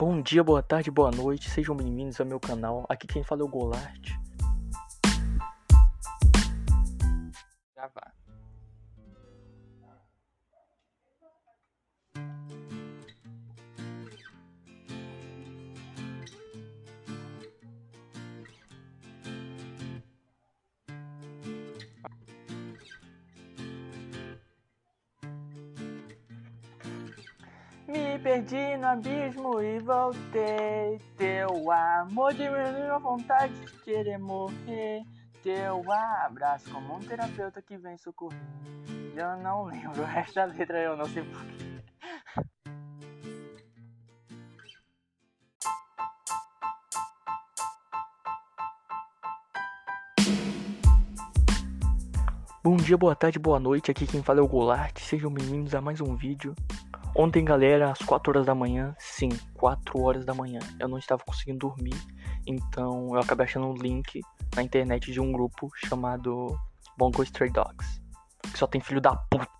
Bom dia, boa tarde, boa noite, sejam bem-vindos ao meu canal. Aqui quem fala é o Golart. Gravar. Me perdi no abismo e voltei. Teu amor diminuiu a vontade de querer morrer. Teu abraço como um terapeuta que vem socorrer. Eu não lembro o resto da letra, eu não sei porquê. Bom dia, boa tarde, boa noite. Aqui quem fala é o Golart. Sejam bem-vindos a mais um vídeo. Ontem, galera, às 4 horas da manhã, sim, 4 horas da manhã, eu não estava conseguindo dormir, então eu acabei achando um link na internet de um grupo chamado Bongo Stray Dogs, que só tem filho da puta